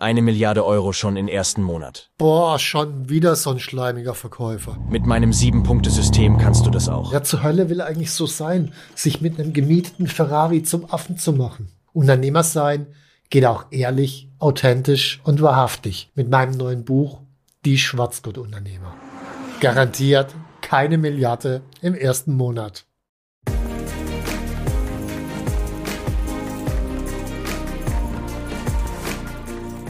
Eine Milliarde Euro schon im ersten Monat. Boah, schon wieder so ein schleimiger Verkäufer. Mit meinem Sieben-Punkte-System kannst du das auch. Ja, zur Hölle will eigentlich so sein, sich mit einem gemieteten Ferrari zum Affen zu machen. Unternehmer sein geht auch ehrlich, authentisch und wahrhaftig mit meinem neuen Buch Die Schwarzgurt-Unternehmer. Garantiert keine Milliarde im ersten Monat.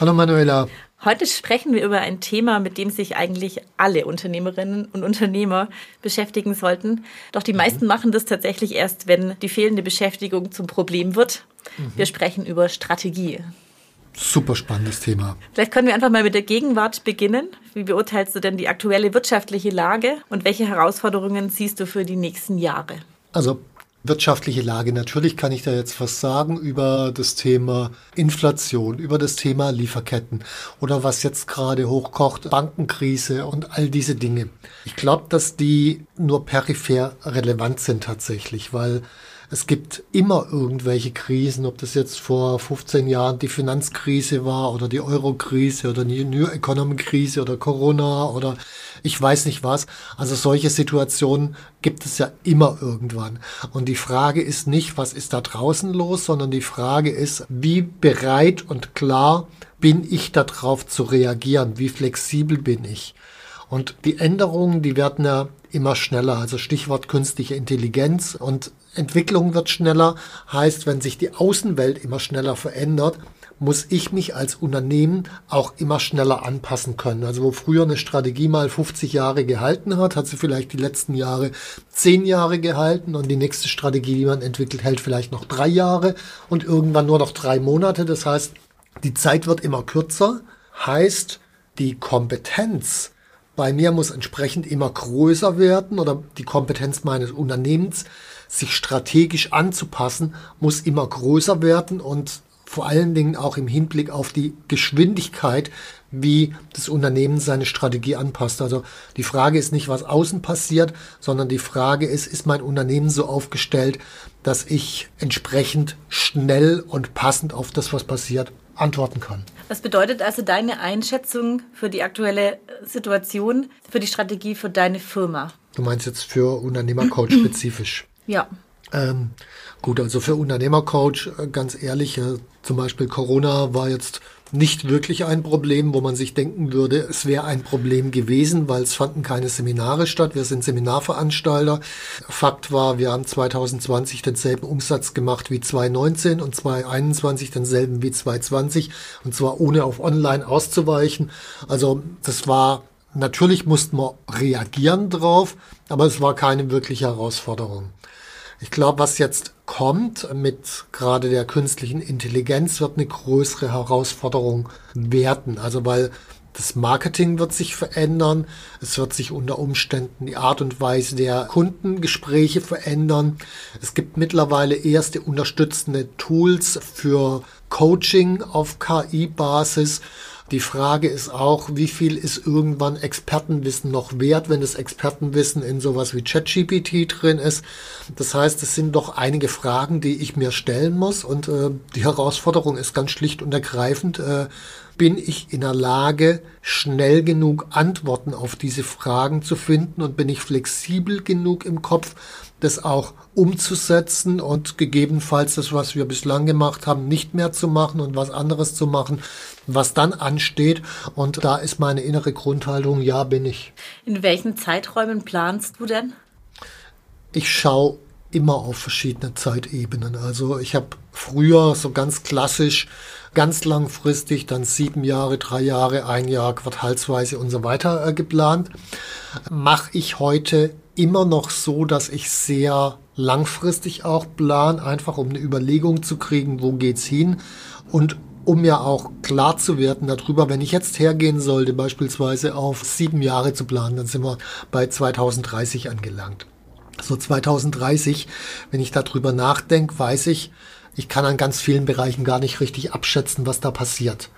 Hallo Manuela. Heute sprechen wir über ein Thema, mit dem sich eigentlich alle Unternehmerinnen und Unternehmer beschäftigen sollten. Doch die meisten mhm. machen das tatsächlich erst, wenn die fehlende Beschäftigung zum Problem wird. Mhm. Wir sprechen über Strategie. Super spannendes Thema. Vielleicht können wir einfach mal mit der Gegenwart beginnen. Wie beurteilst du denn die aktuelle wirtschaftliche Lage und welche Herausforderungen siehst du für die nächsten Jahre? Also wirtschaftliche Lage. Natürlich kann ich da jetzt was sagen über das Thema Inflation, über das Thema Lieferketten oder was jetzt gerade hochkocht, Bankenkrise und all diese Dinge. Ich glaube, dass die nur peripher relevant sind tatsächlich, weil es gibt immer irgendwelche Krisen, ob das jetzt vor 15 Jahren die Finanzkrise war oder die Eurokrise oder die New Economy Krise oder Corona oder ich weiß nicht was. Also solche Situationen gibt es ja immer irgendwann. Und die Frage ist nicht, was ist da draußen los, sondern die Frage ist, wie bereit und klar bin ich darauf zu reagieren? Wie flexibel bin ich? Und die Änderungen, die werden ja immer schneller. Also Stichwort künstliche Intelligenz und Entwicklung wird schneller. Heißt, wenn sich die Außenwelt immer schneller verändert, muss ich mich als Unternehmen auch immer schneller anpassen können. Also wo früher eine Strategie mal 50 Jahre gehalten hat, hat sie vielleicht die letzten Jahre 10 Jahre gehalten und die nächste Strategie, die man entwickelt, hält vielleicht noch drei Jahre und irgendwann nur noch drei Monate. Das heißt, die Zeit wird immer kürzer. Heißt, die Kompetenz bei mir muss entsprechend immer größer werden oder die Kompetenz meines Unternehmens, sich strategisch anzupassen, muss immer größer werden und vor allen Dingen auch im Hinblick auf die Geschwindigkeit, wie das Unternehmen seine Strategie anpasst. Also die Frage ist nicht, was außen passiert, sondern die Frage ist, ist mein Unternehmen so aufgestellt, dass ich entsprechend schnell und passend auf das, was passiert, antworten kann. Was bedeutet also deine Einschätzung für die aktuelle Situation, für die Strategie für deine Firma? Du meinst jetzt für Unternehmercoach spezifisch? Ja. Ähm, gut, also für Unternehmercoach, äh, ganz ehrlich, äh, zum Beispiel Corona war jetzt nicht wirklich ein Problem, wo man sich denken würde, es wäre ein Problem gewesen, weil es fanden keine Seminare statt. Wir sind Seminarveranstalter. Fakt war, wir haben 2020 denselben Umsatz gemacht wie 2019 und 2021 denselben wie 2020 und zwar ohne auf Online auszuweichen. Also das war Natürlich mussten wir reagieren drauf, aber es war keine wirkliche Herausforderung. Ich glaube, was jetzt kommt mit gerade der künstlichen Intelligenz, wird eine größere Herausforderung werden. Also weil das Marketing wird sich verändern. Es wird sich unter Umständen die Art und Weise der Kundengespräche verändern. Es gibt mittlerweile erste unterstützende Tools für Coaching auf KI-Basis. Die Frage ist auch, wie viel ist irgendwann Expertenwissen noch wert, wenn das Expertenwissen in sowas wie ChatGPT drin ist. Das heißt, es sind doch einige Fragen, die ich mir stellen muss und äh, die Herausforderung ist ganz schlicht und ergreifend, äh, bin ich in der Lage, schnell genug Antworten auf diese Fragen zu finden und bin ich flexibel genug im Kopf, das auch umzusetzen und gegebenenfalls das, was wir bislang gemacht haben, nicht mehr zu machen und was anderes zu machen, was dann ansteht. Und da ist meine innere Grundhaltung, ja, bin ich. In welchen Zeiträumen planst du denn? Ich schaue immer auf verschiedene Zeitebenen. Also ich habe früher so ganz klassisch, ganz langfristig, dann sieben Jahre, drei Jahre, ein Jahr, quartalsweise und so weiter äh, geplant. Mache ich heute immer noch so, dass ich sehr langfristig auch plan, einfach um eine Überlegung zu kriegen, wo geht's hin und um ja auch klar zu werden darüber, wenn ich jetzt hergehen sollte, beispielsweise auf sieben Jahre zu planen, dann sind wir bei 2030 angelangt so 2030, wenn ich darüber nachdenke, weiß ich, ich kann an ganz vielen Bereichen gar nicht richtig abschätzen, was da passiert.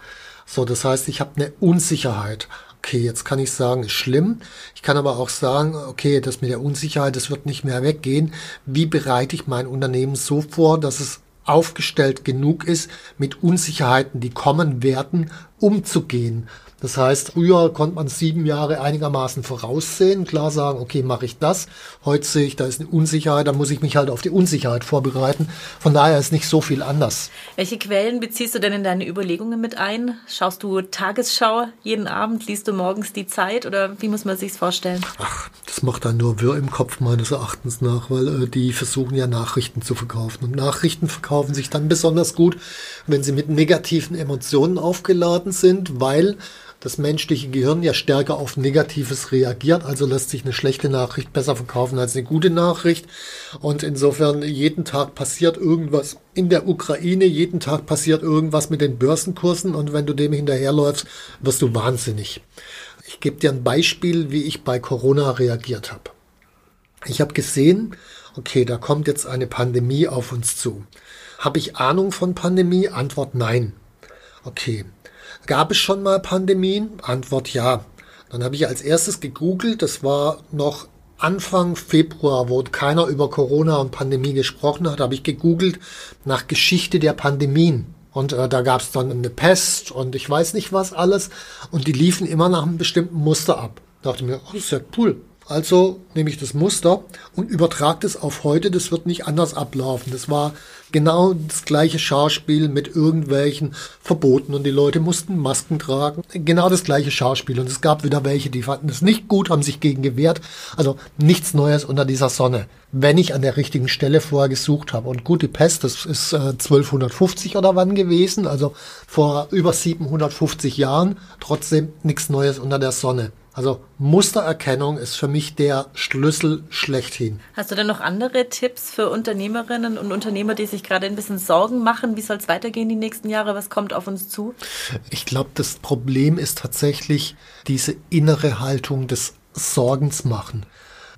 So, das heißt, ich habe eine Unsicherheit. Okay, jetzt kann ich sagen, ist schlimm. Ich kann aber auch sagen, okay, das mit der Unsicherheit, das wird nicht mehr weggehen. Wie bereite ich mein Unternehmen so vor, dass es aufgestellt genug ist, mit Unsicherheiten, die kommen werden, umzugehen? Das heißt, früher konnte man sieben Jahre einigermaßen voraussehen, klar sagen, okay, mache ich das. Heute sehe ich, da ist eine Unsicherheit, da muss ich mich halt auf die Unsicherheit vorbereiten. Von daher ist nicht so viel anders. Welche Quellen beziehst du denn in deine Überlegungen mit ein? Schaust du Tagesschau jeden Abend? Liest du morgens die Zeit oder wie muss man sich's vorstellen? Ach, das macht dann nur Wirr im Kopf meines Erachtens nach, weil äh, die versuchen ja Nachrichten zu verkaufen. Und Nachrichten verkaufen sich dann besonders gut, wenn sie mit negativen Emotionen aufgeladen sind, weil das menschliche Gehirn ja stärker auf Negatives reagiert, also lässt sich eine schlechte Nachricht besser verkaufen als eine gute Nachricht. Und insofern jeden Tag passiert irgendwas in der Ukraine, jeden Tag passiert irgendwas mit den Börsenkursen und wenn du dem hinterherläufst, wirst du wahnsinnig. Ich gebe dir ein Beispiel, wie ich bei Corona reagiert habe. Ich habe gesehen, okay, da kommt jetzt eine Pandemie auf uns zu. Habe ich Ahnung von Pandemie? Antwort nein. Okay, Gab es schon mal Pandemien? Antwort ja. Dann habe ich als erstes gegoogelt, das war noch Anfang Februar, wo keiner über Corona und Pandemie gesprochen hat, habe ich gegoogelt nach Geschichte der Pandemien. Und äh, da gab es dann eine Pest und ich weiß nicht was alles. Und die liefen immer nach einem bestimmten Muster ab. Da dachte mir, oh, ist ja cool. Also nehme ich das Muster und übertrage das auf heute. Das wird nicht anders ablaufen. Das war genau das gleiche Schauspiel mit irgendwelchen Verboten und die Leute mussten Masken tragen. Genau das gleiche Schauspiel. Und es gab wieder welche, die fanden es nicht gut, haben sich gegen gewehrt. Also nichts Neues unter dieser Sonne. Wenn ich an der richtigen Stelle vorher gesucht habe. Und gut, die Pest, das ist äh, 1250 oder wann gewesen, also vor über 750 Jahren. Trotzdem nichts Neues unter der Sonne. Also Mustererkennung ist für mich der Schlüssel schlechthin. Hast du denn noch andere Tipps für Unternehmerinnen und Unternehmer, die sich gerade ein bisschen Sorgen machen? Wie soll es weitergehen die nächsten Jahre? Was kommt auf uns zu? Ich glaube, das Problem ist tatsächlich diese innere Haltung des Sorgens machen.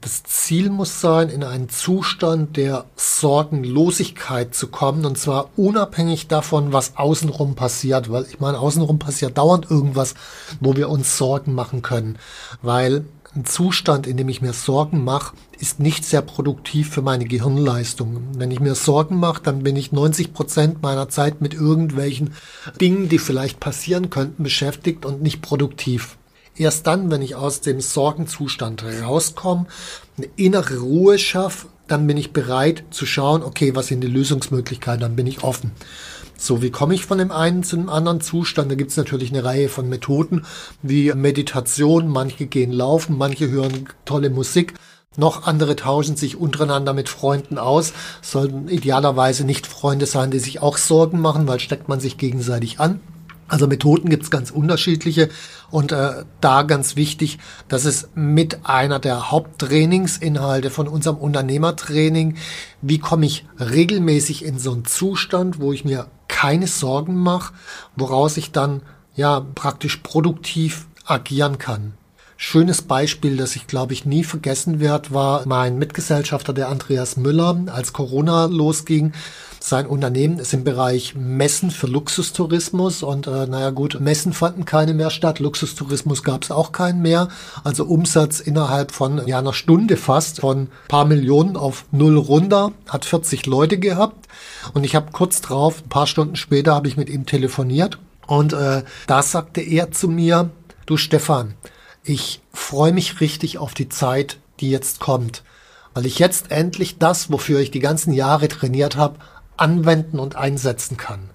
Das Ziel muss sein, in einen Zustand der Sorgenlosigkeit zu kommen, und zwar unabhängig davon, was außenrum passiert, weil ich meine, außenrum passiert dauernd irgendwas, wo wir uns Sorgen machen können, weil ein Zustand, in dem ich mir Sorgen mache, ist nicht sehr produktiv für meine Gehirnleistung. Wenn ich mir Sorgen mache, dann bin ich 90 Prozent meiner Zeit mit irgendwelchen Dingen, die vielleicht passieren könnten, beschäftigt und nicht produktiv. Erst dann, wenn ich aus dem Sorgenzustand rauskomme, eine innere Ruhe schaffe, dann bin ich bereit zu schauen, okay, was sind die Lösungsmöglichkeiten, dann bin ich offen. So, wie komme ich von dem einen zu dem anderen Zustand? Da gibt es natürlich eine Reihe von Methoden wie Meditation, manche gehen laufen, manche hören tolle Musik. Noch andere tauschen sich untereinander mit Freunden aus, sollten idealerweise nicht Freunde sein, die sich auch Sorgen machen, weil steckt man sich gegenseitig an. Also Methoden gibt's ganz unterschiedliche und äh, da ganz wichtig, das ist mit einer der Haupttrainingsinhalte von unserem Unternehmertraining. Wie komme ich regelmäßig in so einen Zustand, wo ich mir keine Sorgen mache, woraus ich dann ja praktisch produktiv agieren kann. Schönes Beispiel, das ich glaube ich nie vergessen werde, war mein Mitgesellschafter, der Andreas Müller, als Corona losging sein Unternehmen ist im Bereich Messen für Luxustourismus und äh, naja gut, Messen fanden keine mehr statt, Luxustourismus gab es auch keinen mehr. Also Umsatz innerhalb von ja, einer Stunde fast von paar Millionen auf null runter, hat 40 Leute gehabt und ich habe kurz drauf, ein paar Stunden später habe ich mit ihm telefoniert Und äh, da sagte er zu mir, du Stefan, ich freue mich richtig auf die Zeit, die jetzt kommt, weil ich jetzt endlich das, wofür ich die ganzen Jahre trainiert habe, anwenden und einsetzen kann.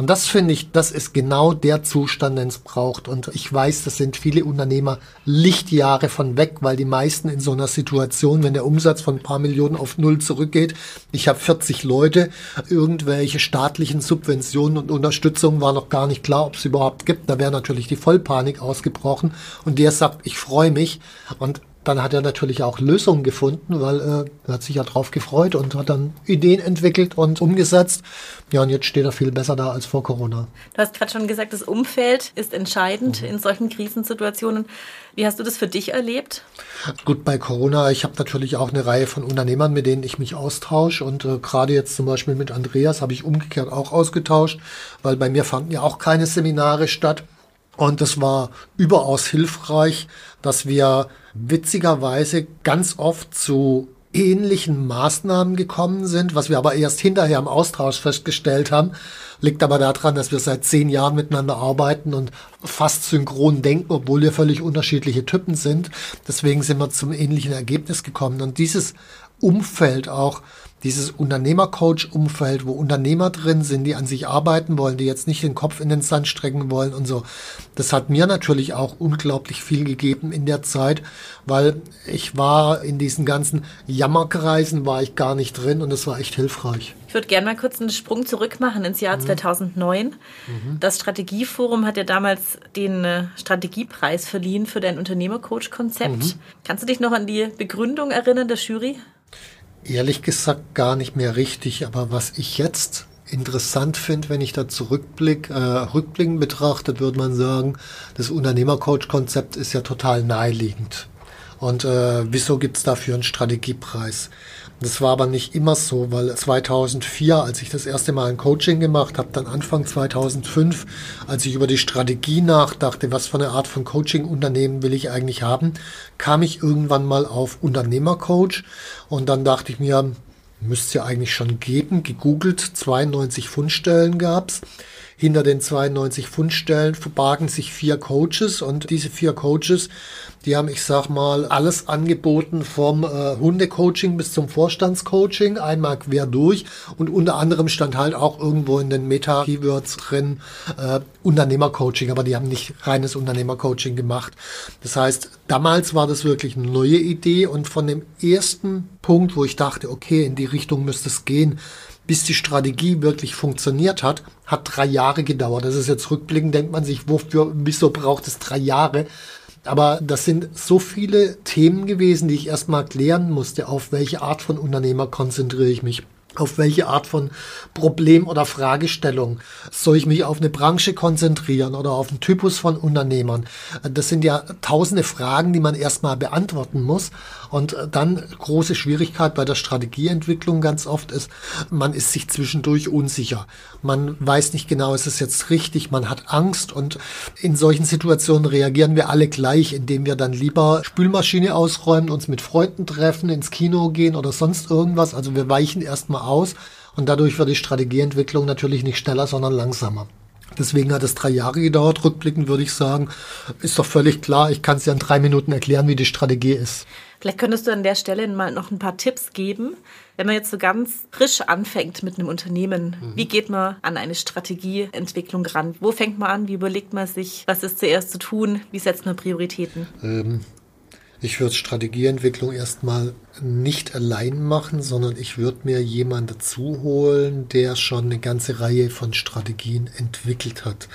Und das finde ich, das ist genau der Zustand, den es braucht. Und ich weiß, das sind viele Unternehmer Lichtjahre von weg, weil die meisten in so einer Situation, wenn der Umsatz von ein paar Millionen auf Null zurückgeht, ich habe 40 Leute, irgendwelche staatlichen Subventionen und Unterstützung war noch gar nicht klar, ob es überhaupt gibt. Da wäre natürlich die Vollpanik ausgebrochen. Und der sagt, ich freue mich. Und dann hat er natürlich auch Lösungen gefunden, weil äh, er hat sich ja drauf gefreut und hat dann Ideen entwickelt und umgesetzt. Ja, und jetzt steht er viel besser da als vor Corona. Du hast gerade schon gesagt, das Umfeld ist entscheidend mhm. in solchen Krisensituationen. Wie hast du das für dich erlebt? Gut, bei Corona, ich habe natürlich auch eine Reihe von Unternehmern, mit denen ich mich austausche. Und äh, gerade jetzt zum Beispiel mit Andreas habe ich umgekehrt auch ausgetauscht, weil bei mir fanden ja auch keine Seminare statt. Und das war überaus hilfreich, dass wir witzigerweise ganz oft zu ähnlichen Maßnahmen gekommen sind, was wir aber erst hinterher im Austausch festgestellt haben, liegt aber daran, dass wir seit zehn Jahren miteinander arbeiten und fast synchron denken, obwohl wir völlig unterschiedliche Typen sind. Deswegen sind wir zum ähnlichen Ergebnis gekommen. Und dieses Umfeld auch dieses Unternehmercoach-Umfeld, wo Unternehmer drin sind, die an sich arbeiten wollen, die jetzt nicht den Kopf in den Sand strecken wollen und so. Das hat mir natürlich auch unglaublich viel gegeben in der Zeit, weil ich war in diesen ganzen Jammerkreisen war ich gar nicht drin und es war echt hilfreich. Ich würde gerne mal kurz einen Sprung zurück machen ins Jahr mhm. 2009. Mhm. Das Strategieforum hat ja damals den äh, Strategiepreis verliehen für dein Unternehmercoach-Konzept. Mhm. Kannst du dich noch an die Begründung erinnern der Jury? Ehrlich gesagt gar nicht mehr richtig, aber was ich jetzt interessant finde, wenn ich da zurückblick, äh, rückblickend betrachtet, würde man sagen, das Unternehmercoach-Konzept ist ja total naheliegend. Und äh, wieso gibt's dafür einen Strategiepreis? Das war aber nicht immer so, weil 2004, als ich das erste Mal ein Coaching gemacht habe, dann Anfang 2005, als ich über die Strategie nachdachte, was für eine Art von Coaching-Unternehmen will ich eigentlich haben, kam ich irgendwann mal auf Unternehmercoach und dann dachte ich mir, müsste es ja eigentlich schon geben, gegoogelt, 92 Fundstellen gab's. Hinter den 92 Fundstellen verbargen sich vier Coaches und diese vier Coaches die haben, ich sag mal, alles angeboten vom äh, Hundecoaching bis zum Vorstandscoaching, einmal quer durch. Und unter anderem stand halt auch irgendwo in den Meta-Keywords drin äh, Unternehmercoaching, aber die haben nicht reines Unternehmercoaching gemacht. Das heißt, damals war das wirklich eine neue Idee und von dem ersten Punkt, wo ich dachte, okay, in die Richtung müsste es gehen, bis die Strategie wirklich funktioniert hat, hat drei Jahre gedauert. Das ist jetzt rückblickend, denkt man sich, wofür, wieso braucht es drei Jahre? Aber das sind so viele Themen gewesen, die ich erstmal klären musste, auf welche Art von Unternehmer konzentriere ich mich auf welche Art von Problem oder Fragestellung soll ich mich auf eine Branche konzentrieren oder auf einen Typus von Unternehmern? Das sind ja tausende Fragen, die man erstmal beantworten muss. Und dann große Schwierigkeit bei der Strategieentwicklung ganz oft ist, man ist sich zwischendurch unsicher. Man weiß nicht genau, ist es jetzt richtig, man hat Angst und in solchen Situationen reagieren wir alle gleich, indem wir dann lieber Spülmaschine ausräumen, uns mit Freunden treffen, ins Kino gehen oder sonst irgendwas. Also wir weichen erstmal aus und dadurch wird die Strategieentwicklung natürlich nicht schneller, sondern langsamer. Deswegen hat es drei Jahre gedauert. Rückblickend würde ich sagen, ist doch völlig klar. Ich kann es ja in drei Minuten erklären, wie die Strategie ist. Vielleicht könntest du an der Stelle mal noch ein paar Tipps geben, wenn man jetzt so ganz frisch anfängt mit einem Unternehmen. Mhm. Wie geht man an eine Strategieentwicklung ran? Wo fängt man an? Wie überlegt man sich, was ist zuerst zu tun? Wie setzt man Prioritäten? Ähm, ich würde Strategieentwicklung erstmal nicht allein machen, sondern ich würde mir jemanden dazu holen, der schon eine ganze Reihe von Strategien entwickelt hat.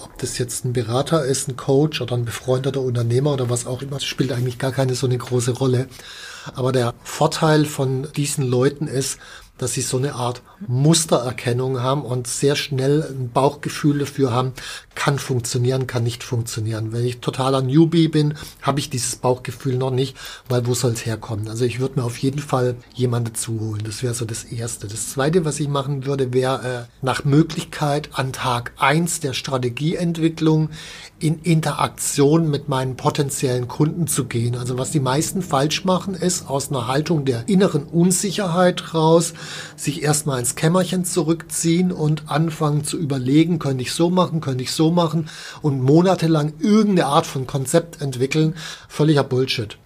Ob das jetzt ein Berater ist, ein Coach oder ein befreundeter Unternehmer oder was auch immer, spielt eigentlich gar keine so eine große Rolle. Aber der Vorteil von diesen Leuten ist, dass sie so eine Art Mustererkennung haben und sehr schnell ein Bauchgefühl dafür haben, kann funktionieren, kann nicht funktionieren. Wenn ich totaler Newbie bin, habe ich dieses Bauchgefühl noch nicht, weil wo soll es herkommen? Also ich würde mir auf jeden Fall jemanden dazu holen. Das wäre so das Erste. Das Zweite, was ich machen würde, wäre äh, nach Möglichkeit an Tag eins der Strategieentwicklung in Interaktion mit meinen potenziellen Kunden zu gehen. Also was die meisten falsch machen, ist aus einer Haltung der inneren Unsicherheit raus sich erstmal ins Kämmerchen zurückziehen und anfangen zu überlegen, könnte ich so machen, könnte ich so machen und monatelang irgendeine Art von Konzept entwickeln, völliger Bullshit.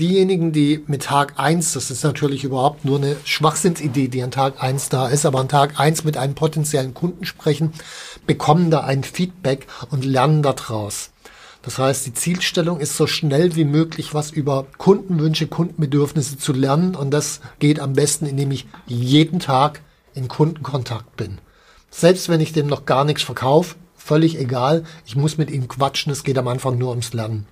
Diejenigen, die mit Tag eins, das ist natürlich überhaupt nur eine Schwachsinnsidee, die an Tag eins da ist, aber an Tag eins mit einem potenziellen Kunden sprechen, bekommen da ein Feedback und lernen daraus. Das heißt, die Zielstellung ist so schnell wie möglich was über Kundenwünsche, Kundenbedürfnisse zu lernen und das geht am besten, indem ich jeden Tag in Kundenkontakt bin. Selbst wenn ich dem noch gar nichts verkaufe, völlig egal, ich muss mit ihm quatschen, es geht am Anfang nur ums Lernen.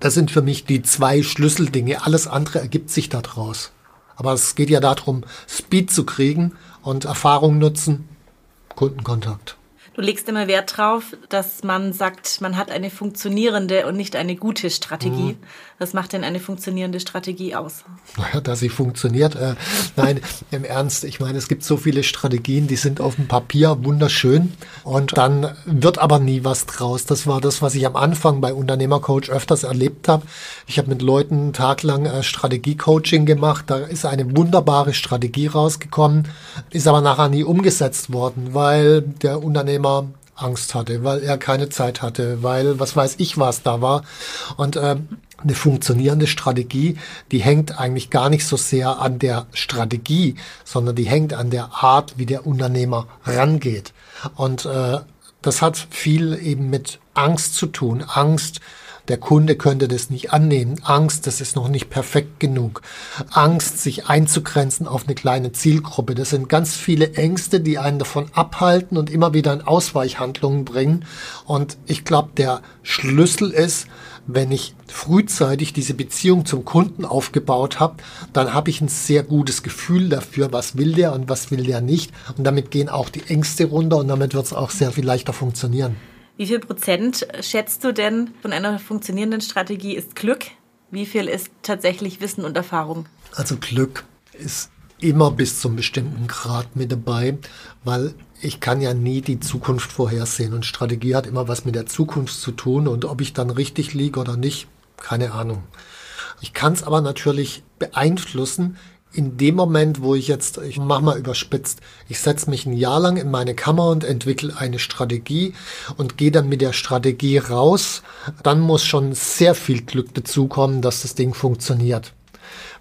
Das sind für mich die zwei Schlüsseldinge. Alles andere ergibt sich daraus. Aber es geht ja darum, Speed zu kriegen und Erfahrung nutzen, Kundenkontakt. Du legst immer Wert drauf, dass man sagt, man hat eine funktionierende und nicht eine gute Strategie. Mhm. Was macht denn eine funktionierende Strategie aus? Naja, dass sie funktioniert. Äh, nein, im Ernst. Ich meine, es gibt so viele Strategien, die sind auf dem Papier wunderschön und dann wird aber nie was draus. Das war das, was ich am Anfang bei Unternehmercoach öfters erlebt habe. Ich habe mit Leuten taglang äh, Strategiecoaching gemacht. Da ist eine wunderbare Strategie rausgekommen, ist aber nachher nie umgesetzt worden, weil der Unternehmer Angst hatte, weil er keine Zeit hatte, weil was weiß ich was da war. Und äh, eine funktionierende Strategie, die hängt eigentlich gar nicht so sehr an der Strategie, sondern die hängt an der Art, wie der Unternehmer rangeht. Und äh, das hat viel eben mit Angst zu tun. Angst, der Kunde könnte das nicht annehmen. Angst, das ist noch nicht perfekt genug. Angst, sich einzugrenzen auf eine kleine Zielgruppe. Das sind ganz viele Ängste, die einen davon abhalten und immer wieder in Ausweichhandlungen bringen. Und ich glaube, der Schlüssel ist, wenn ich frühzeitig diese Beziehung zum Kunden aufgebaut habe, dann habe ich ein sehr gutes Gefühl dafür, was will der und was will der nicht. Und damit gehen auch die Ängste runter und damit wird es auch sehr viel leichter funktionieren. Wie viel Prozent schätzt du denn von einer funktionierenden Strategie ist Glück? Wie viel ist tatsächlich Wissen und Erfahrung? Also Glück ist immer bis zum bestimmten Grad mit dabei, weil ich kann ja nie die Zukunft vorhersehen und Strategie hat immer was mit der Zukunft zu tun und ob ich dann richtig liege oder nicht, keine Ahnung. Ich kann es aber natürlich beeinflussen in dem Moment, wo ich jetzt, ich mach mal überspitzt, ich setze mich ein Jahr lang in meine Kammer und entwickle eine Strategie und gehe dann mit der Strategie raus, dann muss schon sehr viel Glück dazukommen, dass das Ding funktioniert.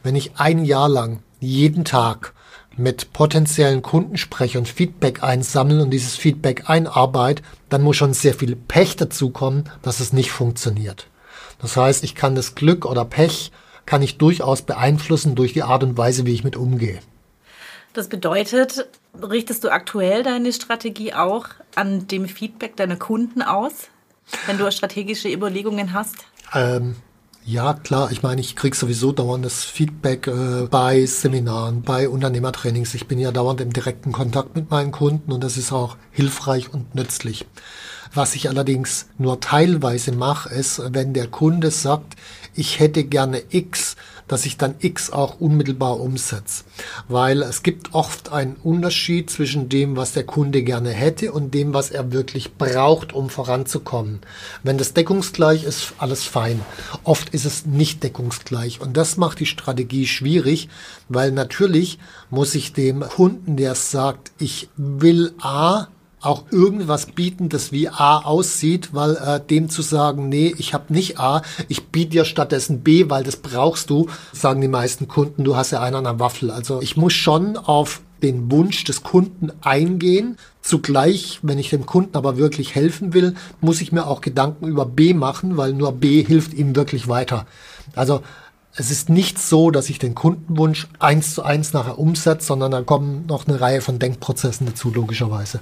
Wenn ich ein Jahr lang jeden Tag mit potenziellen Kunden spreche und Feedback einsammeln und dieses Feedback einarbeite, dann muss schon sehr viel Pech dazukommen, dass es nicht funktioniert. Das heißt, ich kann das Glück oder Pech kann ich durchaus beeinflussen durch die Art und Weise, wie ich mit umgehe. Das bedeutet, richtest du aktuell deine Strategie auch an dem Feedback deiner Kunden aus, wenn du strategische Überlegungen hast? Ähm, ja, klar. Ich meine, ich kriege sowieso dauerndes Feedback äh, bei Seminaren, bei Unternehmertrainings. Ich bin ja dauernd im direkten Kontakt mit meinen Kunden und das ist auch hilfreich und nützlich. Was ich allerdings nur teilweise mache, ist, wenn der Kunde sagt, ich hätte gerne X, dass ich dann X auch unmittelbar umsetze. Weil es gibt oft einen Unterschied zwischen dem, was der Kunde gerne hätte und dem, was er wirklich braucht, um voranzukommen. Wenn das deckungsgleich ist, alles fein. Oft ist es nicht deckungsgleich. Und das macht die Strategie schwierig, weil natürlich muss ich dem Kunden, der sagt, ich will A, auch irgendwas bieten, das wie A aussieht, weil äh, dem zu sagen, nee, ich habe nicht A, ich biete dir stattdessen B, weil das brauchst du, sagen die meisten Kunden, du hast ja einen an der Waffel. Also ich muss schon auf den Wunsch des Kunden eingehen. Zugleich, wenn ich dem Kunden aber wirklich helfen will, muss ich mir auch Gedanken über B machen, weil nur B hilft ihm wirklich weiter. Also es ist nicht so, dass ich den Kundenwunsch eins zu eins nachher umsetze, sondern da kommen noch eine Reihe von Denkprozessen dazu, logischerweise.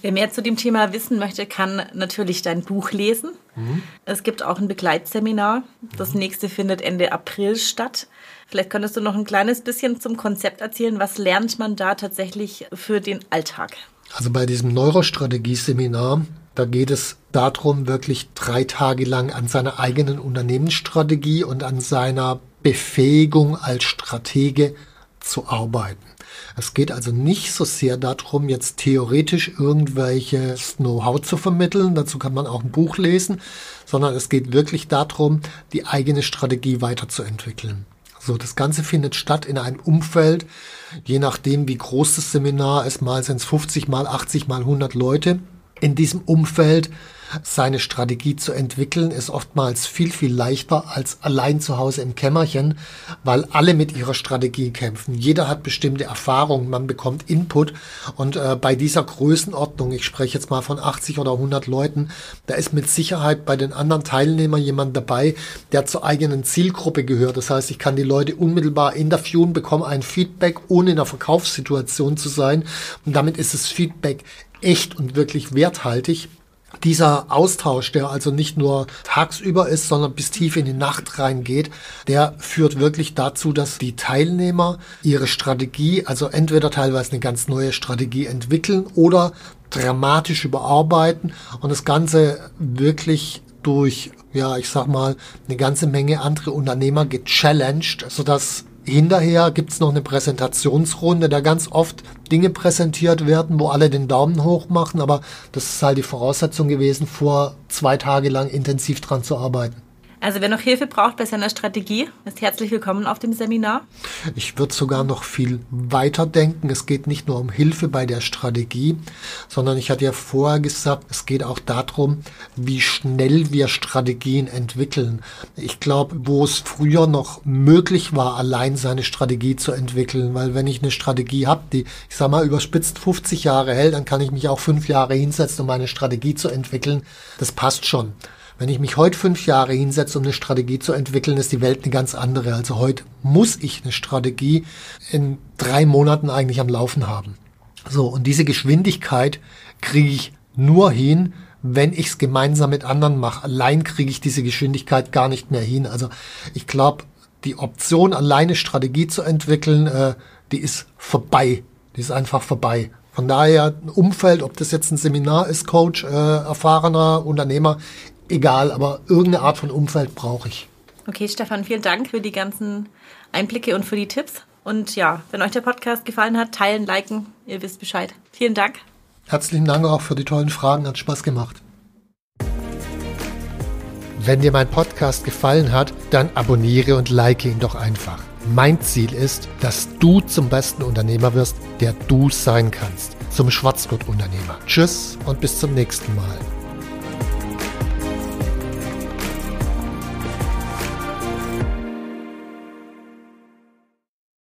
Wer mehr zu dem Thema wissen möchte, kann natürlich dein Buch lesen. Mhm. Es gibt auch ein Begleitseminar. Das nächste findet Ende April statt. Vielleicht könntest du noch ein kleines bisschen zum Konzept erzählen. Was lernt man da tatsächlich für den Alltag? Also bei diesem Neurostrategie-Seminar, da geht es darum, wirklich drei Tage lang an seiner eigenen Unternehmensstrategie und an seiner Befähigung als Stratege zu arbeiten. Es geht also nicht so sehr darum, jetzt theoretisch irgendwelches Know-how zu vermitteln. Dazu kann man auch ein Buch lesen, sondern es geht wirklich darum, die eigene Strategie weiterzuentwickeln. So, das Ganze findet statt in einem Umfeld, je nachdem, wie groß das Seminar ist, mal sind es 50, mal 80, mal 100 Leute. In diesem Umfeld seine Strategie zu entwickeln, ist oftmals viel, viel leichter als allein zu Hause im Kämmerchen, weil alle mit ihrer Strategie kämpfen. Jeder hat bestimmte Erfahrungen, man bekommt Input und äh, bei dieser Größenordnung, ich spreche jetzt mal von 80 oder 100 Leuten, da ist mit Sicherheit bei den anderen Teilnehmern jemand dabei, der zur eigenen Zielgruppe gehört. Das heißt, ich kann die Leute unmittelbar interviewen, bekomme ein Feedback, ohne in der Verkaufssituation zu sein und damit ist das Feedback echt und wirklich werthaltig dieser Austausch, der also nicht nur tagsüber ist, sondern bis tief in die Nacht reingeht, der führt wirklich dazu, dass die Teilnehmer ihre Strategie, also entweder teilweise eine ganz neue Strategie entwickeln oder dramatisch überarbeiten und das Ganze wirklich durch, ja, ich sag mal, eine ganze Menge andere Unternehmer gechallenged, sodass Hinterher gibt's noch eine Präsentationsrunde, da ganz oft Dinge präsentiert werden, wo alle den Daumen hoch machen, aber das ist halt die Voraussetzung gewesen, vor zwei Tage lang intensiv dran zu arbeiten. Also wer noch Hilfe braucht bei seiner Strategie, ist herzlich willkommen auf dem Seminar. Ich würde sogar noch viel weiter denken. Es geht nicht nur um Hilfe bei der Strategie, sondern ich hatte ja vorher gesagt, es geht auch darum, wie schnell wir Strategien entwickeln. Ich glaube, wo es früher noch möglich war, allein seine Strategie zu entwickeln, weil wenn ich eine Strategie habe, die, ich sag mal, überspitzt 50 Jahre hält, dann kann ich mich auch fünf Jahre hinsetzen, um meine Strategie zu entwickeln. Das passt schon. Wenn ich mich heute fünf Jahre hinsetze, um eine Strategie zu entwickeln, ist die Welt eine ganz andere. Also heute muss ich eine Strategie in drei Monaten eigentlich am Laufen haben. So, und diese Geschwindigkeit kriege ich nur hin, wenn ich es gemeinsam mit anderen mache. Allein kriege ich diese Geschwindigkeit gar nicht mehr hin. Also ich glaube, die Option, alleine Strategie zu entwickeln, äh, die ist vorbei. Die ist einfach vorbei. Von daher ein Umfeld, ob das jetzt ein Seminar ist, Coach, äh, erfahrener Unternehmer, egal, aber irgendeine Art von Umfeld brauche ich. Okay, Stefan, vielen Dank für die ganzen Einblicke und für die Tipps. Und ja, wenn euch der Podcast gefallen hat, teilen, liken, ihr wisst Bescheid. Vielen Dank. Herzlichen Dank auch für die tollen Fragen, hat Spaß gemacht. Wenn dir mein Podcast gefallen hat, dann abonniere und like ihn doch einfach. Mein Ziel ist, dass du zum besten Unternehmer wirst, der du sein kannst. Zum Schwarzgurt-Unternehmer. Tschüss und bis zum nächsten Mal.